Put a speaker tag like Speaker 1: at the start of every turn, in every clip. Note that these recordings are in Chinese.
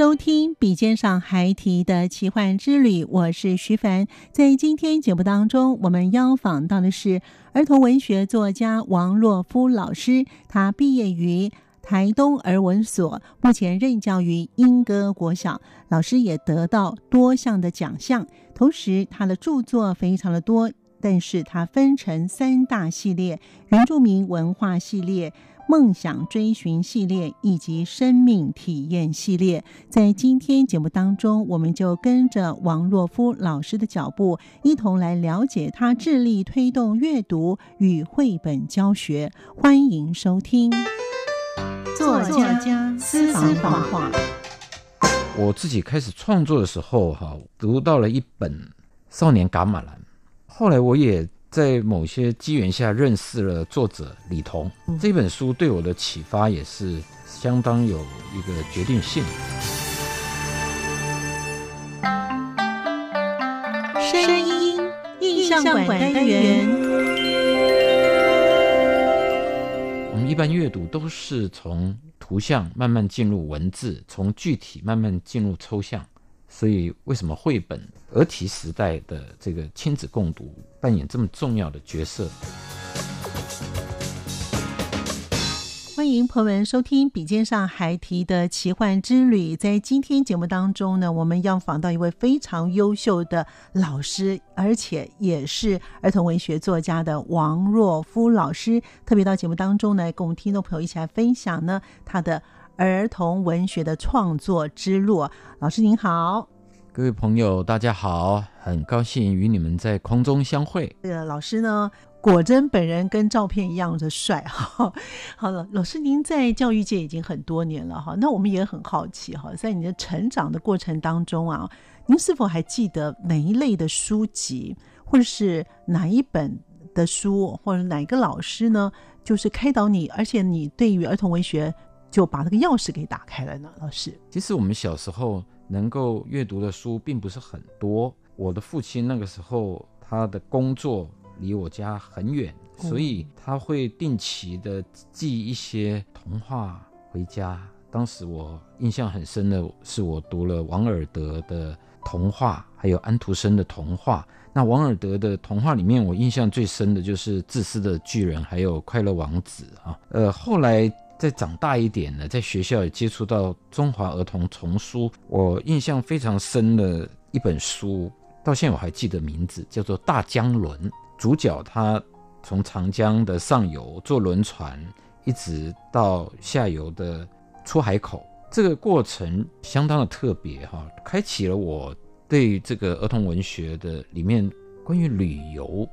Speaker 1: 收听笔尖上还提的奇幻之旅，我是徐凡。在今天节目当中，我们邀访到的是儿童文学作家王若夫老师。他毕业于台东儿文所，目前任教于莺歌国小。老师也得到多项的奖项，同时他的著作非常的多，但是他分成三大系列：原住民文化系列。梦想追寻系列以及生命体验系列，在今天节目当中，我们就跟着王若夫老师的脚步，一同来了解他致力推动阅读与绘本教学。欢迎收听作家私房话。
Speaker 2: 我自己开始创作的时候，哈，读到了一本《少年伽马兰》，后来我也。在某些机缘下认识了作者李彤，这本书对我的启发也是相当有一个决定性。
Speaker 1: 声音印象馆单元，
Speaker 2: 我们一般阅读都是从图像慢慢进入文字，从具体慢慢进入抽象。所以，为什么绘本儿提时代的这个亲子共读扮演这么重要的角色？
Speaker 1: 欢迎朋友们收听笔尖上孩提的奇幻之旅。在今天节目当中呢，我们要访到一位非常优秀的老师，而且也是儿童文学作家的王若夫老师，特别到节目当中呢，跟我们听众朋友一起来分享呢他的。儿童文学的创作之路，老师您好，
Speaker 2: 各位朋友大家好，很高兴与你们在空中相会。
Speaker 1: 这个老师呢，果真本人跟照片一样的帅哈。好了，老师您在教育界已经很多年了哈，那我们也很好奇哈，在你的成长的过程当中啊，您是否还记得哪一类的书籍，或者是哪一本的书，或者哪一个老师呢，就是开导你，而且你对于儿童文学。就把那个钥匙给打开了呢，老师。
Speaker 2: 其实我们小时候能够阅读的书并不是很多。我的父亲那个时候他的工作离我家很远，所以他会定期的寄一些童话回家。当时我印象很深的是，我读了王尔德的童话，还有安徒生的童话。那王尔德的童话里面，我印象最深的就是《自私的巨人》还有《快乐王子》啊。呃，后来。再长大一点呢，在学校也接触到中华儿童丛书，我印象非常深的一本书，到现在我还记得名字，叫做《大江轮》。主角他从长江的上游坐轮船，一直到下游的出海口，这个过程相当的特别哈，开启了我对这个儿童文学的里面关于旅游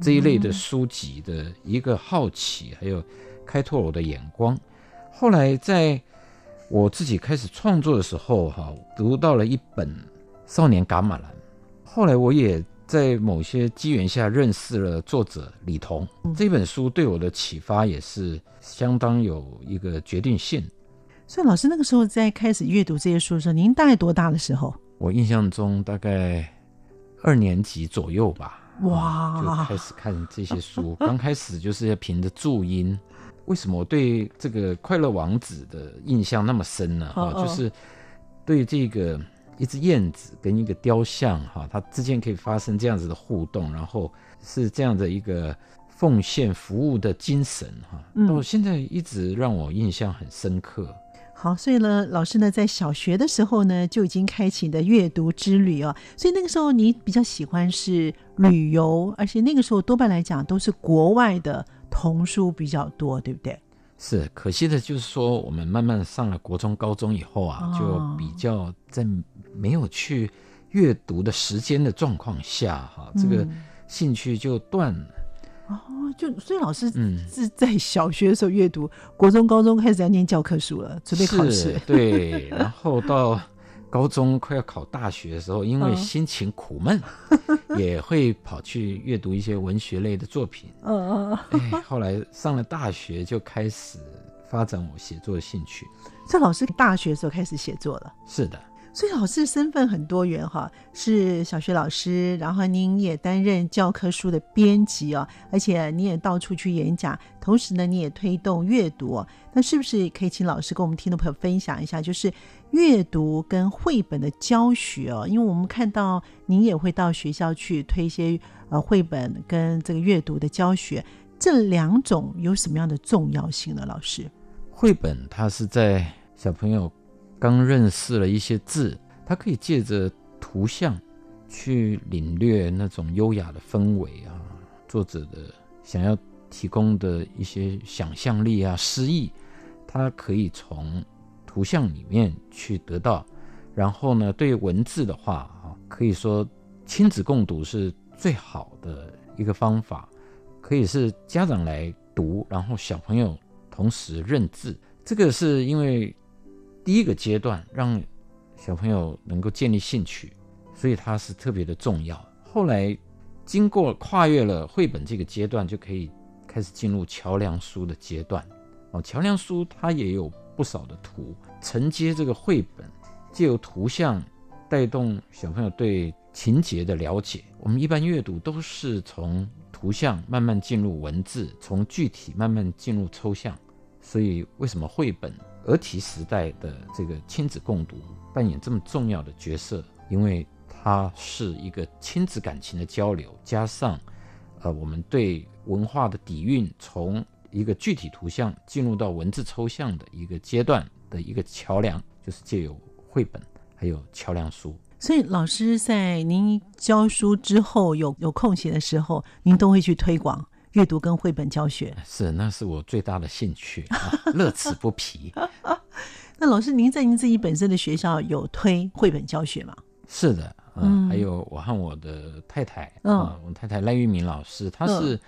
Speaker 2: 这一类的书籍的一个好奇，还有开拓我的眼光。后来在我自己开始创作的时候，哈，读到了一本《少年伽马兰》。后来我也在某些机缘下认识了作者李彤。这本书对我的启发也是相当有一个决定性。
Speaker 1: 所以老师那个时候在开始阅读这些书的时候，您大概多大的时候？
Speaker 2: 我印象中大概二年级左右吧。
Speaker 1: 哇，
Speaker 2: 就开始看这些书。刚开始就是要凭着注音。为什么我对这个快乐王子的印象那么深呢？哈，就是对这个一只燕子跟一个雕像哈，它之间可以发生这样子的互动，然后是这样的一个奉献服务的精神哈，到现在一直让我印象很深刻。嗯、
Speaker 1: 好，所以呢，老师呢在小学的时候呢就已经开启你的阅读之旅哦。所以那个时候你比较喜欢是旅游，而且那个时候多半来讲都是国外的童书比较多，对不对？
Speaker 2: 是，可惜的就是说，我们慢慢上了国中、高中以后啊，就比较在没有去阅读的时间的状况下，哈，这个兴趣就断了。
Speaker 1: 哦，就所以老师是在小学的时候阅读，嗯、国中、高中开始在念教科书了，准备考试。
Speaker 2: 对，然后到。高中快要考大学的时候，因为心情苦闷，哦、也会跑去阅读一些文学类的作品。嗯嗯、哦哎。后来上了大学，就开始发展我写作的兴趣。
Speaker 1: 这老师大学的时候开始写作了？
Speaker 2: 是的。
Speaker 1: 所以老师身份很多元哈，是小学老师，然后您也担任教科书的编辑哦，而且你也到处去演讲，同时呢，你也推动阅读。那是不是可以请老师跟我们听众朋友分享一下，就是阅读跟绘本的教学哦？因为我们看到您也会到学校去推一些呃绘本跟这个阅读的教学，这两种有什么样的重要性呢？老师，
Speaker 2: 绘本它是在小朋友。刚认识了一些字，他可以借着图像去领略那种优雅的氛围啊，作者的想要提供的一些想象力啊、诗意，他可以从图像里面去得到。然后呢，对文字的话啊，可以说亲子共读是最好的一个方法，可以是家长来读，然后小朋友同时认字。这个是因为。第一个阶段让小朋友能够建立兴趣，所以它是特别的重要。后来经过跨越了绘本这个阶段，就可以开始进入桥梁书的阶段。哦，桥梁书它也有不少的图承接这个绘本，借由图像带动小朋友对情节的了解。我们一般阅读都是从图像慢慢进入文字，从具体慢慢进入抽象。所以为什么绘本？儿提时代的这个亲子共读扮演这么重要的角色，因为它是一个亲子感情的交流，加上，呃，我们对文化的底蕴，从一个具体图像进入到文字抽象的一个阶段的一个桥梁，就是借由绘本还有桥梁书。
Speaker 1: 所以，老师在您教书之后有有空闲的时候，您都会去推广。阅读跟绘本教学
Speaker 2: 是，那是我最大的兴趣，啊、乐此不疲。
Speaker 1: 那老师，您在您自己本身的学校有推绘本教学吗？
Speaker 2: 是的，嗯，还有我和我的太太，嗯、啊，我太太赖玉明老师，她是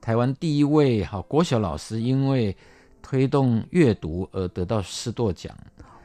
Speaker 2: 台湾第一位哈国小老师，因为推动阅读而得到师铎奖。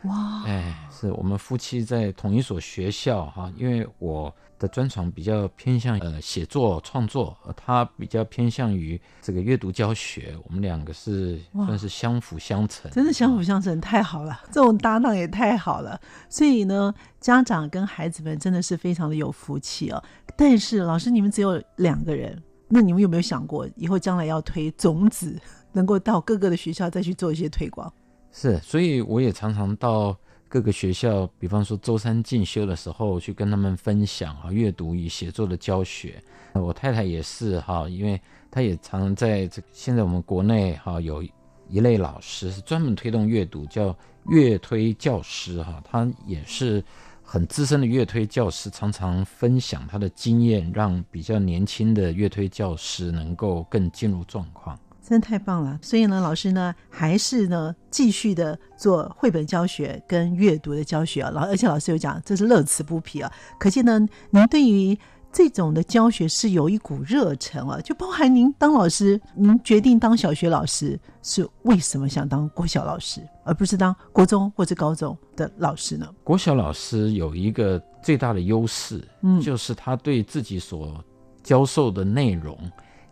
Speaker 2: 哇，哎，是我们夫妻在同一所学校哈，因为我的专长比较偏向呃写作创作，他比较偏向于这个阅读教学，我们两个是算是相辅相成，
Speaker 1: 真的相辅相成，太好了，这种搭档也太好了。所以呢，家长跟孩子们真的是非常的有福气哦。但是老师，你们只有两个人，那你们有没有想过以后将来要推种子，能够到各个的学校再去做一些推广？
Speaker 2: 是，所以我也常常到各个学校，比方说周三进修的时候，去跟他们分享啊阅读与写作的教学。我太太也是哈，因为她也常常在这现在我们国内哈有一类老师是专门推动阅读，叫阅推教师哈，他也是很资深的阅推教师，常常分享他的经验，让比较年轻的阅推教师能够更进入状况。
Speaker 1: 真的太棒了，所以呢，老师呢还是呢继续的做绘本教学跟阅读的教学啊，老而且老师有讲这是乐此不疲啊，可见呢您对于这种的教学是有一股热忱啊，就包含您当老师，您决定当小学老师是为什么想当国小老师，而不是当国中或者高中的老师呢？
Speaker 2: 国小老师有一个最大的优势，嗯，就是他对自己所教授的内容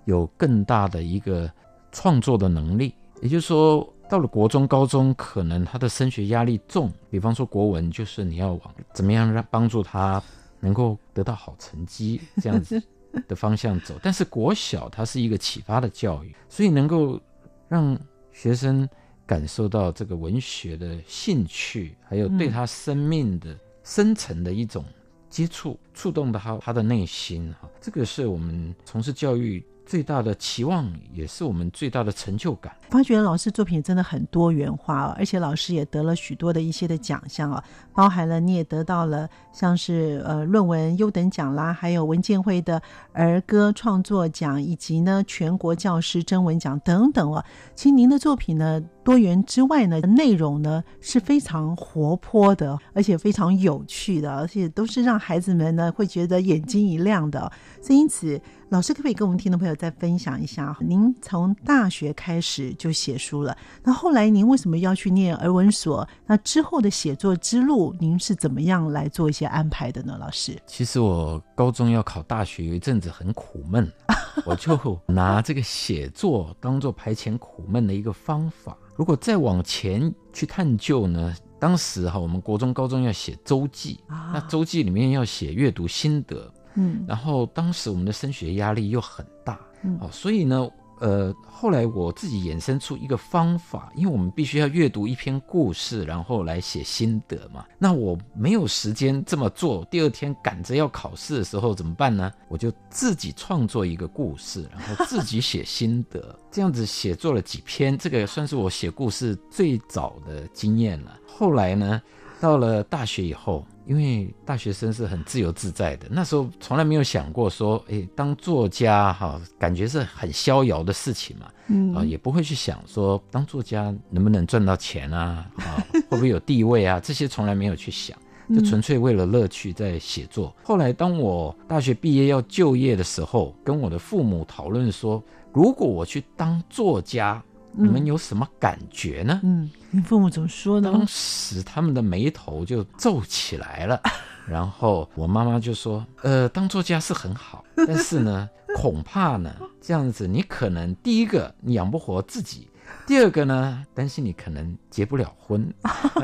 Speaker 2: 有更大的一个。创作的能力，也就是说，到了国中、高中，可能他的升学压力重。比方说国文，就是你要往怎么样让帮助他能够得到好成绩这样子的方向走。但是国小它是一个启发的教育，所以能够让学生感受到这个文学的兴趣，还有对他生命的深层的一种接触，触动到他他的内心哈。这个是我们从事教育。最大的期望，也是我们最大的成就感。
Speaker 1: 发觉老师作品真的很多元化，而且老师也得了许多的一些的奖项啊，包含了你也得到了像是呃论文优等奖啦，还有文建会的儿歌创作奖，以及呢全国教师征文奖等等哦。其实您的作品呢多元之外呢，内容呢是非常活泼的，而且非常有趣的，而且都是让孩子们呢会觉得眼睛一亮的。所以因此。老师可不可以跟我们听众朋友再分享一下？您从大学开始就写书了，那后来您为什么要去念儿文所？那之后的写作之路，您是怎么样来做一些安排的呢？老师，
Speaker 2: 其实我高中要考大学，有一阵子很苦闷，我就拿这个写作当做排遣苦闷的一个方法。如果再往前去探究呢，当时哈，我们国中、高中要写周记，那周记里面要写阅读心得。
Speaker 1: 嗯，
Speaker 2: 然后当时我们的升学压力又很大，
Speaker 1: 嗯，
Speaker 2: 哦，所以呢，呃，后来我自己衍生出一个方法，因为我们必须要阅读一篇故事，然后来写心得嘛。那我没有时间这么做，第二天赶着要考试的时候怎么办呢？我就自己创作一个故事，然后自己写心得，这样子写作了几篇，这个算是我写故事最早的经验了。后来呢，到了大学以后。因为大学生是很自由自在的，那时候从来没有想过说，哎，当作家哈，感觉是很逍遥的事情嘛，
Speaker 1: 嗯
Speaker 2: 啊，也不会去想说当作家能不能赚到钱啊，啊，会不会有地位啊，这些从来没有去想，就纯粹为了乐趣在写作。后来当我大学毕业要就业的时候，跟我的父母讨论说，如果我去当作家。你们有什么感觉呢？
Speaker 1: 嗯，你父母怎么说呢？
Speaker 2: 当时他们的眉头就皱起来了，然后我妈妈就说：“呃，当作家是很好，但是呢，恐怕呢，这样子你可能第一个你养不活自己。”第二个呢，担心你可能结不了婚。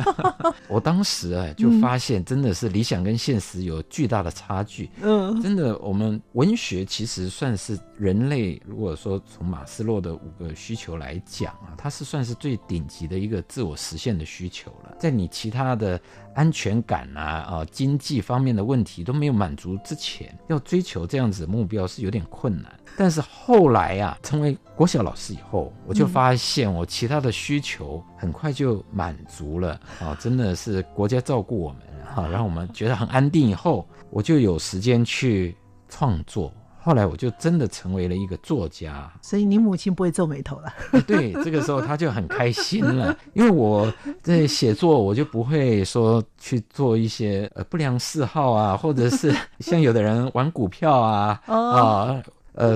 Speaker 2: 我当时啊，就发现真的是理想跟现实有巨大的差距。
Speaker 1: 嗯，
Speaker 2: 真的，我们文学其实算是人类，如果说从马斯洛的五个需求来讲啊，它是算是最顶级的一个自我实现的需求了。在你其他的安全感啊、啊经济方面的问题都没有满足之前，要追求这样子的目标是有点困难。但是后来啊，成为国小老师以后，我就发现我其他的需求很快就满足了啊！真的是国家照顾我们哈，让我们觉得很安定。以后我就有时间去创作。后来我就真的成为了一个作家。
Speaker 1: 所以你母亲不会皱眉头了？
Speaker 2: 对，这个时候他就很开心了，因为我在写作，我就不会说去做一些呃不良嗜好啊，或者是 像有的人玩股票啊啊。呃，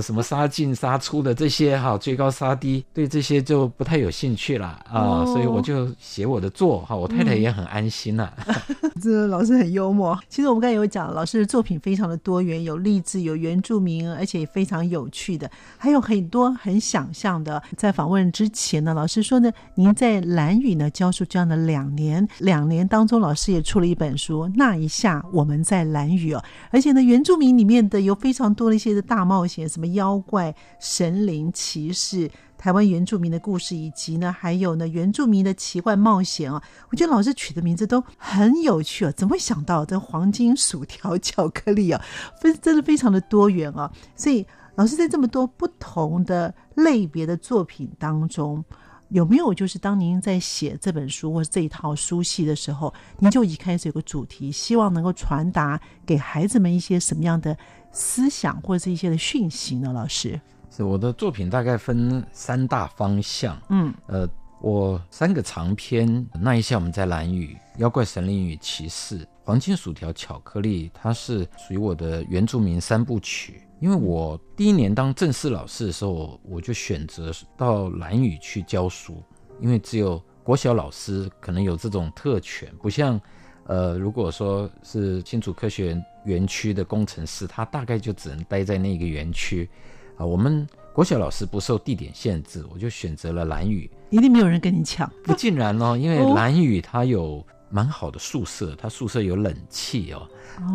Speaker 2: 什么杀进杀出的这些哈，追高杀低，对这些就不太有兴趣了啊，哦、所以我就写我的作哈，我太太也很安心了。
Speaker 1: 嗯、这老师很幽默。其实我们刚才有讲，老师的作品非常的多元，有励志，有原住民，而且也非常有趣的，还有很多很想象的。在访问之前呢，老师说呢，您在蓝雨呢教书教了两年，两年当中，老师也出了一本书，那一下我们在蓝雨哦，而且呢，原住民里面的有非常多的一些的大冒险。什么妖怪、神灵、骑士、台湾原住民的故事，以及呢，还有呢，原住民的奇幻冒险啊！我觉得老师取的名字都很有趣啊，怎么会想到这黄金薯条巧克力啊？非真的非常的多元啊！所以老师在这么多不同的类别的作品当中，有没有就是当您在写这本书或者这一套书系的时候，您就已开始有个主题，希望能够传达给孩子们一些什么样的？思想或者是一些的讯息呢？老师，
Speaker 2: 是我的作品大概分三大方向。
Speaker 1: 嗯，
Speaker 2: 呃，我三个长篇，那一下我们在蓝雨，妖怪神灵与骑士，黄金薯条巧克力，它是属于我的原住民三部曲。因为我第一年当正式老师的时候，我就选择到蓝屿去教书，因为只有国小老师可能有这种特权，不像。呃，如果说是清楚科学园区的工程师，他大概就只能待在那个园区。啊，我们国小老师不受地点限制，我就选择了兰屿。
Speaker 1: 一定没有人跟你抢。
Speaker 2: 不尽然哦，因为兰屿它有蛮好的宿舍，它宿舍有冷气哦，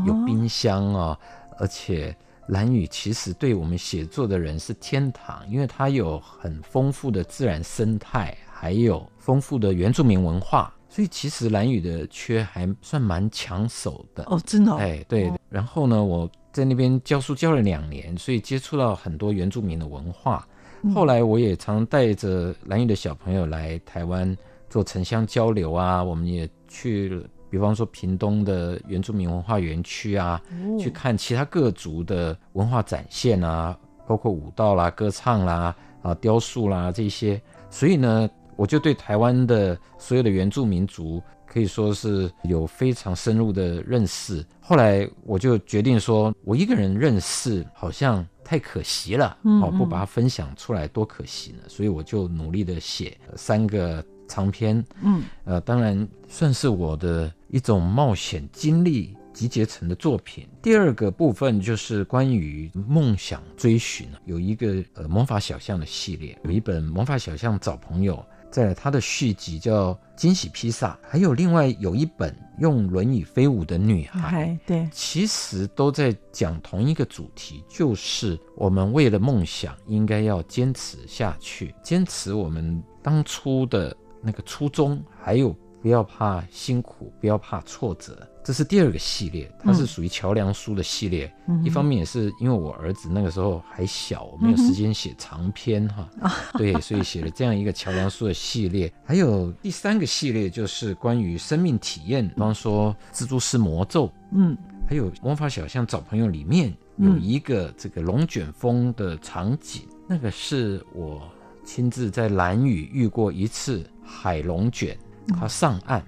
Speaker 2: 有冰箱哦，而且兰屿其实对我们写作的人是天堂，因为它有很丰富的自然生态，还有丰富的原住民文化。所以其实兰屿的缺还算蛮抢手的
Speaker 1: 哦，真的、哦。
Speaker 2: 哎，对。然后呢，我在那边教书教了两年，所以接触到很多原住民的文化。后来我也常带着兰屿的小朋友来台湾做城乡交流啊，我们也去，比方说屏东的原住民文化园区啊，去看其他各族的文化展现啊，包括舞蹈啦、歌唱啦、啊雕塑啦这些。所以呢，我就对台湾的所有的原住民族。可以说是有非常深入的认识。后来我就决定说，我一个人认识好像太可惜了，哦，不把它分享出来多可惜呢。所以我就努力的写三个长篇，嗯，呃，当然算是我的一种冒险经历集结成的作品。第二个部分就是关于梦想追寻，有一个呃魔法小象的系列，有一本魔法小象找朋友。再来，他的续集叫《惊喜披萨》，还有另外有一本用轮椅飞舞的女孩，
Speaker 1: 对，
Speaker 2: 其实都在讲同一个主题，就是我们为了梦想应该要坚持下去，坚持我们当初的那个初衷，还有不要怕辛苦，不要怕挫折。这是第二个系列，它是属于桥梁书的系列。嗯、一方面也是因为我儿子那个时候还小，没有时间写长篇哈，嗯、对，所以写了这样一个桥梁书的系列。还有第三个系列就是关于生命体验，比方说蜘蛛丝魔咒，嗯，还有魔法小象找朋友里面有一个这个龙卷风的场景，嗯、那个是我亲自在蓝屿遇过一次海龙卷，它上岸，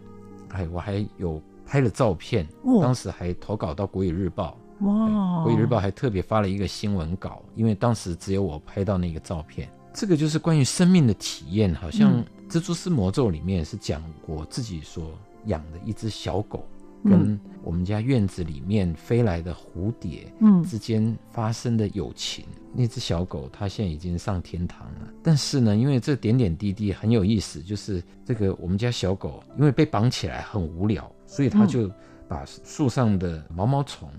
Speaker 2: 哎，我还有。拍了照片，当时还投稿到《国语日报》。哇，《国语日报》还特别发了一个新闻稿，因为当时只有我拍到那个照片。这个就是关于生命的体验，好像《蜘蛛丝魔咒》里面是讲我自己所养的一只小狗。跟我们家院子里面飞来的蝴蝶，嗯，之间发生的友情。嗯、那只小狗它现在已经上天堂了，但是呢，因为这点点滴滴很有意思，就是这个我们家小狗因为被绑起来很无聊，所以他就把树上的毛毛虫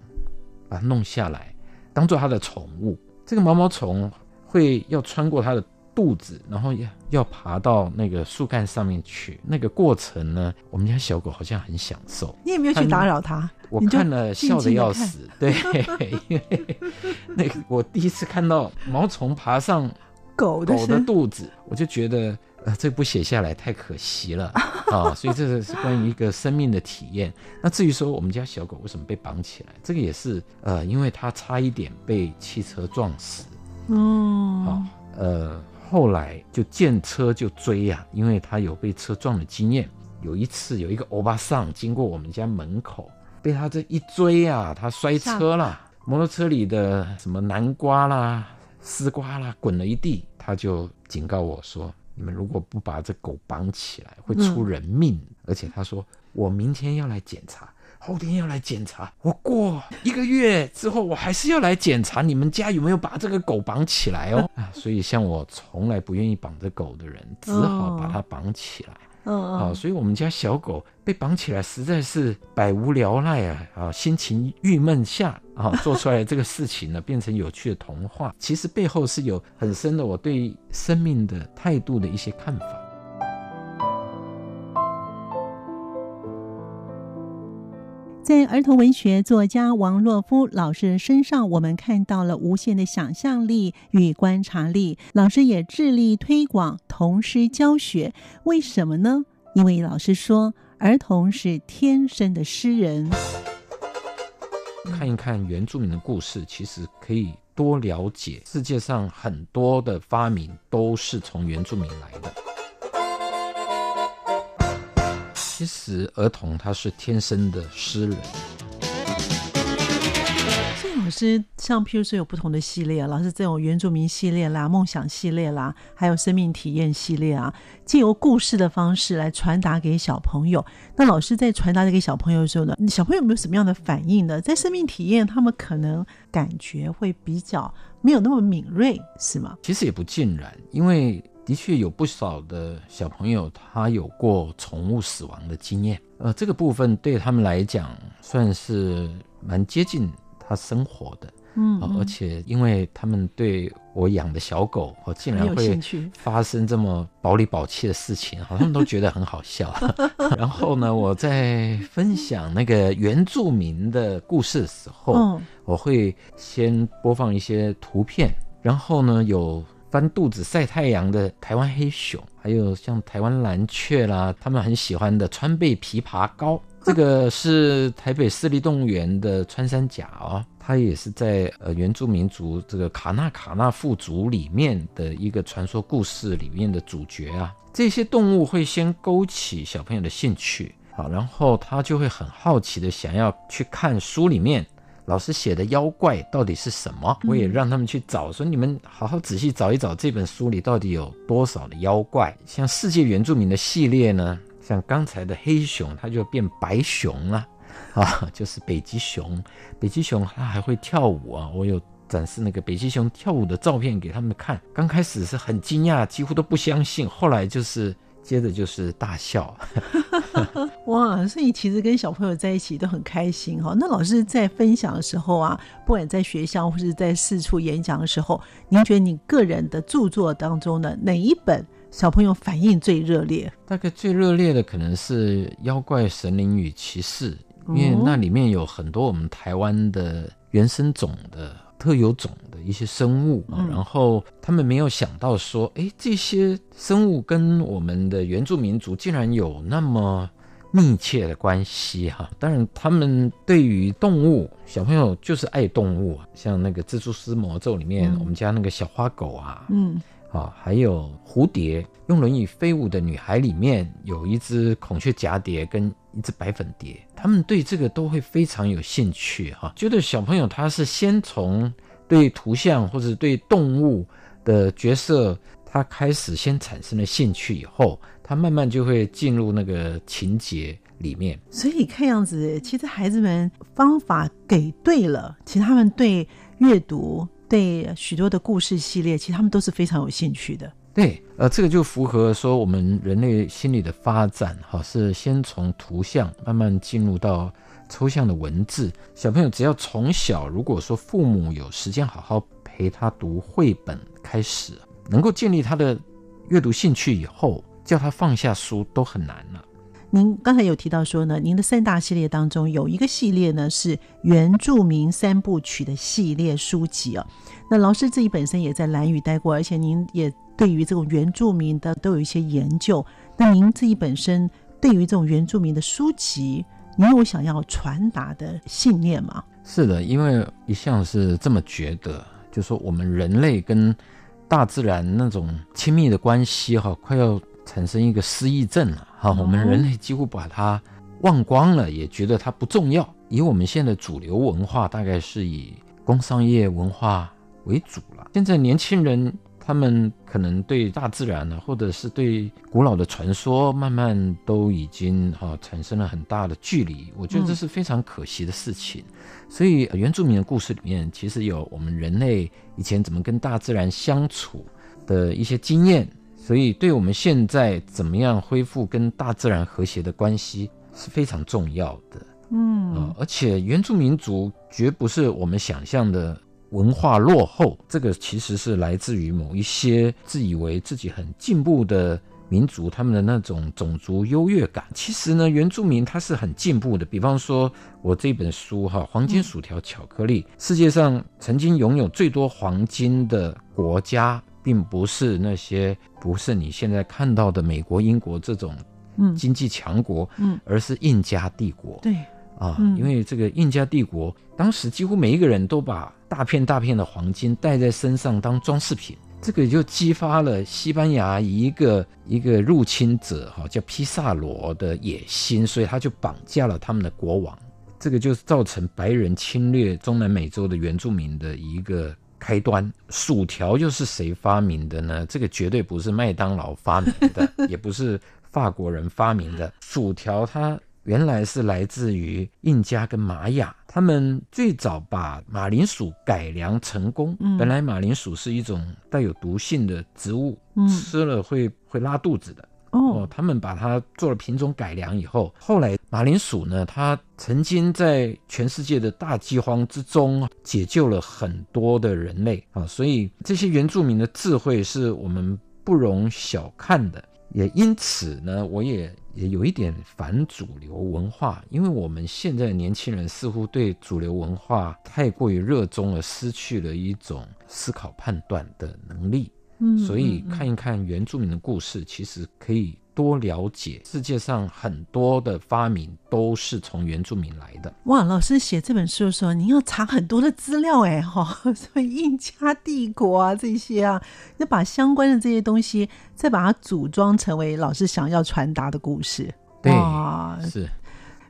Speaker 2: 把它弄下来，当做他的宠物。这个毛毛虫会要穿过它的。肚子，然后要要爬到那个树干上面去，那个过程呢，我们家小狗好像很享受。
Speaker 1: 你也没有去打扰它，
Speaker 2: 我看了笑得要死。对，因为那个我第一次看到毛虫爬上狗的肚子，我就觉得呃，这不写下来太可惜了啊。所以这个是关于一个生命的体验。那至于说我们家小狗为什么被绑起来，这个也是呃，因为它差一点被汽车撞死。哦，好，呃。后来就见车就追呀、啊，因为他有被车撞的经验。有一次有一个欧巴桑经过我们家门口，被他这一追啊，他摔车了，摩托车里的什么南瓜啦、丝瓜啦滚了一地。他就警告我说：“你们如果不把这狗绑起来，会出人命。嗯”而且他说：“我明天要来检查。”后天要来检查，我过一个月之后，我还是要来检查你们家有没有把这个狗绑起来哦。啊，所以像我从来不愿意绑着狗的人，只好把它绑起来。嗯啊，所以我们家小狗被绑起来，实在是百无聊赖啊啊，心情郁闷下啊，做出来这个事情呢，变成有趣的童话。其实背后是有很深的我对生命的态度的一些看法。
Speaker 1: 在儿童文学作家王洛夫老师身上，我们看到了无限的想象力与观察力。老师也致力推广童诗教学，为什么呢？因为老师说，儿童是天生的诗人。
Speaker 2: 看一看原住民的故事，其实可以多了解世界上很多的发明都是从原住民来的。其实儿童他是天生的诗人。
Speaker 1: 所以老师像譬如说有不同的系列，老师这种原住民系列啦、梦想系列啦，还有生命体验系列啊，借由故事的方式来传达给小朋友。那老师在传达给小朋友的时候呢，小朋友有没有什么样的反应呢？在生命体验，他们可能感觉会比较没有那么敏锐，是吗？
Speaker 2: 其实也不尽然，因为。的确有不少的小朋友，他有过宠物死亡的经验，呃，这个部分对他们来讲算是蛮接近他生活的，嗯，嗯，而且因为他们对我养的小狗，我竟然会发生这么宝里宝气的事情，好像都觉得很好笑。然后呢，我在分享那个原住民的故事的时候，嗯、我会先播放一些图片，然后呢，有翻肚子晒太阳的台湾黑熊，还有像台湾蓝雀啦，他们很喜欢的川贝枇杷膏。这个是台北市立动物园的穿山甲哦，它也是在呃原住民族这个卡纳卡纳富族里面的一个传说故事里面的主角啊。这些动物会先勾起小朋友的兴趣，好，然后他就会很好奇的想要去看书里面老师写的妖怪到底是什么。我也让他们去找，说你们好好仔细找一找这本书里到底有多少的妖怪。像世界原住民的系列呢，像刚才的黑熊，它就变白熊了，啊，就是北极熊。北极熊它还会跳舞啊！我有展示那个北极熊跳舞的照片给他们看。刚开始是很惊讶，几乎都不相信，后来就是接着就是大笑。
Speaker 1: 哇！所以其实跟小朋友在一起都很开心哈。那老师在分享的时候啊，不管在学校或是在四处演讲的时候，您觉得你个人的著作当中呢哪一本？小朋友反应最热烈，
Speaker 2: 大概最热烈的可能是《妖怪神灵与骑士》，因为那里面有很多我们台湾的原生种的特有种的一些生物，嗯、然后他们没有想到说，哎，这些生物跟我们的原住民族竟然有那么密切的关系哈。当然，他们对于动物，小朋友就是爱动物，像那个《蜘蛛丝魔咒》里面，嗯、我们家那个小花狗啊，嗯。啊，还有蝴蝶，用轮椅飞舞的女孩里面有一只孔雀蛱蝶跟一只白粉蝶，他们对这个都会非常有兴趣哈。觉得小朋友他是先从对图像或者对动物的角色，他开始先产生了兴趣以后，他慢慢就会进入那个情节里面。
Speaker 1: 所以看样子，其实孩子们方法给对了，其实他们对阅读。对许多的故事系列，其实他们都是非常有兴趣的。
Speaker 2: 对，呃，这个就符合说我们人类心理的发展，哈，是先从图像慢慢进入到抽象的文字。小朋友只要从小，如果说父母有时间好好陪他读绘本开始，能够建立他的阅读兴趣以后，叫他放下书都很难了。
Speaker 1: 您刚才有提到说呢，您的三大系列当中有一个系列呢是原住民三部曲的系列书籍哦。那老师自己本身也在兰屿待过，而且您也对于这种原住民的都有一些研究。那您自己本身对于这种原住民的书籍，你有想要传达的信念吗？
Speaker 2: 是的，因为一向是这么觉得，就是说我们人类跟大自然那种亲密的关系哈，快要产生一个失忆症了。哈，我们人类几乎把它忘光了，也觉得它不重要。以我们现在主流文化，大概是以工商业文化为主了。现在年轻人他们可能对大自然呢，或者是对古老的传说，慢慢都已经哈产生了很大的距离。我觉得这是非常可惜的事情。所以原住民的故事里面，其实有我们人类以前怎么跟大自然相处的一些经验。所以，对我们现在怎么样恢复跟大自然和谐的关系是非常重要的。嗯，呃，而且原住民族绝不是我们想象的文化落后，这个其实是来自于某一些自以为自己很进步的民族，他们的那种种族优越感。其实呢，原住民他是很进步的。比方说，我这本书哈，黄金薯条巧克力，世界上曾经拥有最多黄金的国家。并不是那些，不是你现在看到的美国、英国这种经济强国，嗯，嗯，而是印加帝国。
Speaker 1: 对
Speaker 2: 啊，嗯，因为这个印加帝国当时几乎每一个人都把大片大片的黄金带在身上当装饰品，这个就激发了西班牙一个一个入侵者哈，叫皮萨罗的野心，所以他就绑架了他们的国王，这个就是造成白人侵略中南美洲的原住民的一个。开端，薯条又是谁发明的呢？这个绝对不是麦当劳发明的，也不是法国人发明的。薯条它原来是来自于印加跟玛雅，他们最早把马铃薯改良成功。嗯本来马铃薯是一种带有毒性的植物，吃了会会拉肚子的。哦，他们把它做了品种改良以后，后来马铃薯呢，它曾经在全世界的大饥荒之中解救了很多的人类啊，所以这些原住民的智慧是我们不容小看的。也因此呢，我也也有一点反主流文化，因为我们现在的年轻人似乎对主流文化太过于热衷而失去了一种思考判断的能力。嗯，所以看一看原住民的故事，其实可以多了解世界上很多的发明都是从原住民来的。
Speaker 1: 哇，老师写这本书的时候，您要查很多的资料哎，哈，什么印加帝国啊这些啊，要把相关的这些东西再把它组装成为老师想要传达的故事。对，
Speaker 2: 是。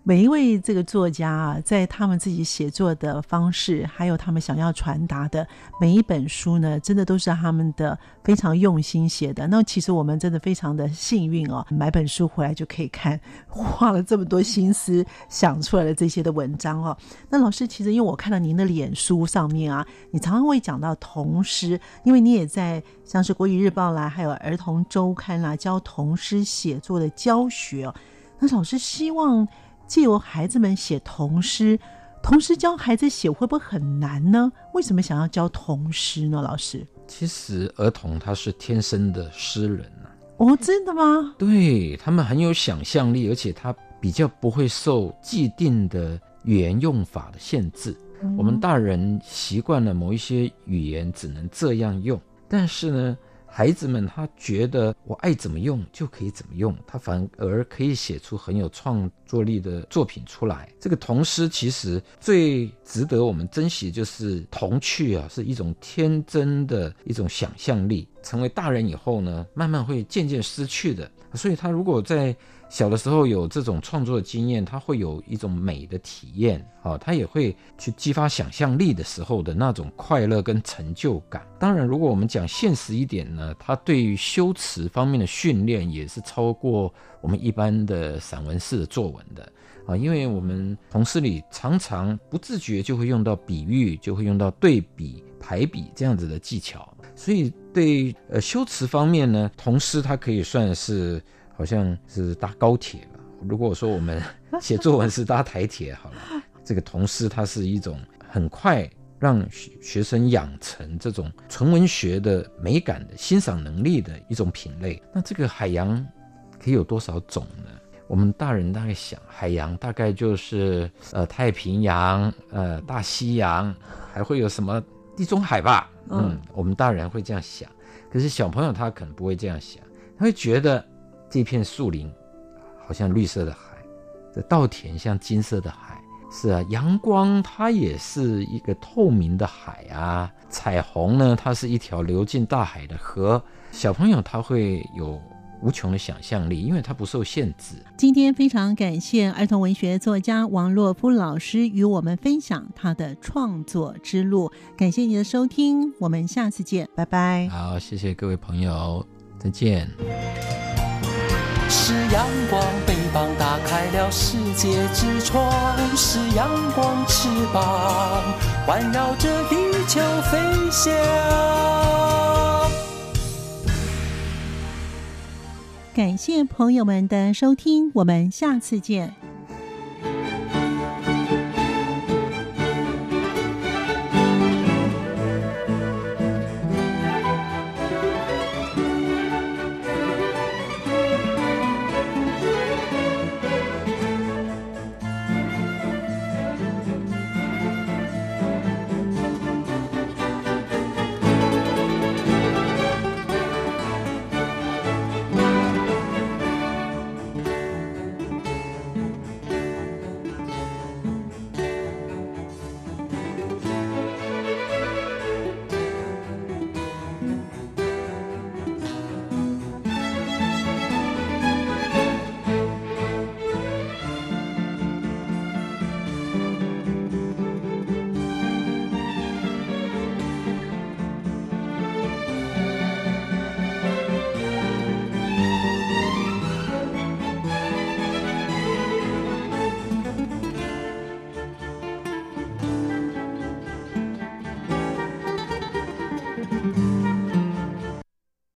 Speaker 1: 每一位这个作家啊，在他们自己写作的方式，还有他们想要传达的每一本书呢，真的都是他们的非常用心写的。那其实我们真的非常的幸运哦，买本书回来就可以看，花了这么多心思想出来的这些的文章哦。那老师，其实因为我看到您的脸书上面啊，你常常会讲到童诗，因为你也在像是国语日报啦，还有儿童周刊啦，教童诗写作的教学哦。那老师希望。借由孩子们写童诗，童诗教孩子写会不会很难呢？为什么想要教童诗呢？老师，
Speaker 2: 其实儿童他是天生的诗人啊。
Speaker 1: 哦，真的吗？
Speaker 2: 对，他们很有想象力，而且他比较不会受既定的语言用法的限制。嗯。我们大人习惯了某一些语言只能这样用，但是呢，孩子们他觉得我爱怎么用就可以怎么用，他反而可以写出很有创作力的作品出来。这个童诗其实最值得我们珍惜，就是童趣啊，是一种天真的一种想象力。成为大人以后呢，慢慢会渐渐失去的。所以他如果在小的时候有这种创作的经验，他会有一种美的体验，啊，他也会去激发想象力的时候的那种快乐跟成就感。当然，如果我们讲现实一点呢，他对于修辞方面的训练也是超过我们一般的散文式的作文的，啊，因为我们同诗里常常不自觉就会用到比喻，就会用到对比、排比这样子的技巧，所以对呃修辞方面呢，童诗它可以算是。好像是搭高铁了。如果说我们 写作文是搭台铁，好了，这个同诗它是一种很快让学生养成这种纯文学的美感的欣赏能力的一种品类。那这个海洋可以有多少种呢？我们大人大概想，海洋大概就是呃太平洋、呃大西洋，还会有什么地中海吧？嗯，我们大人会这样想。可是小朋友他可能不会这样想，他会觉得。这片树林好像绿色的海，这稻田像金色的海。是啊，阳光它也是一个透明的海啊。彩虹呢，它是一条流进大海的河。小朋友他会有无穷的想象力，因为他不受限制。
Speaker 1: 今天非常感谢儿童文学作家王洛夫老师与我们分享他的创作之路。感谢你的收听，我们下次见，拜拜。
Speaker 2: 好，谢谢各位朋友，再见。
Speaker 3: 是阳光，翅膀打开了世界之窗；是阳光，翅膀环绕着地球飞翔。
Speaker 1: 感谢朋友们的收听，我们下次见。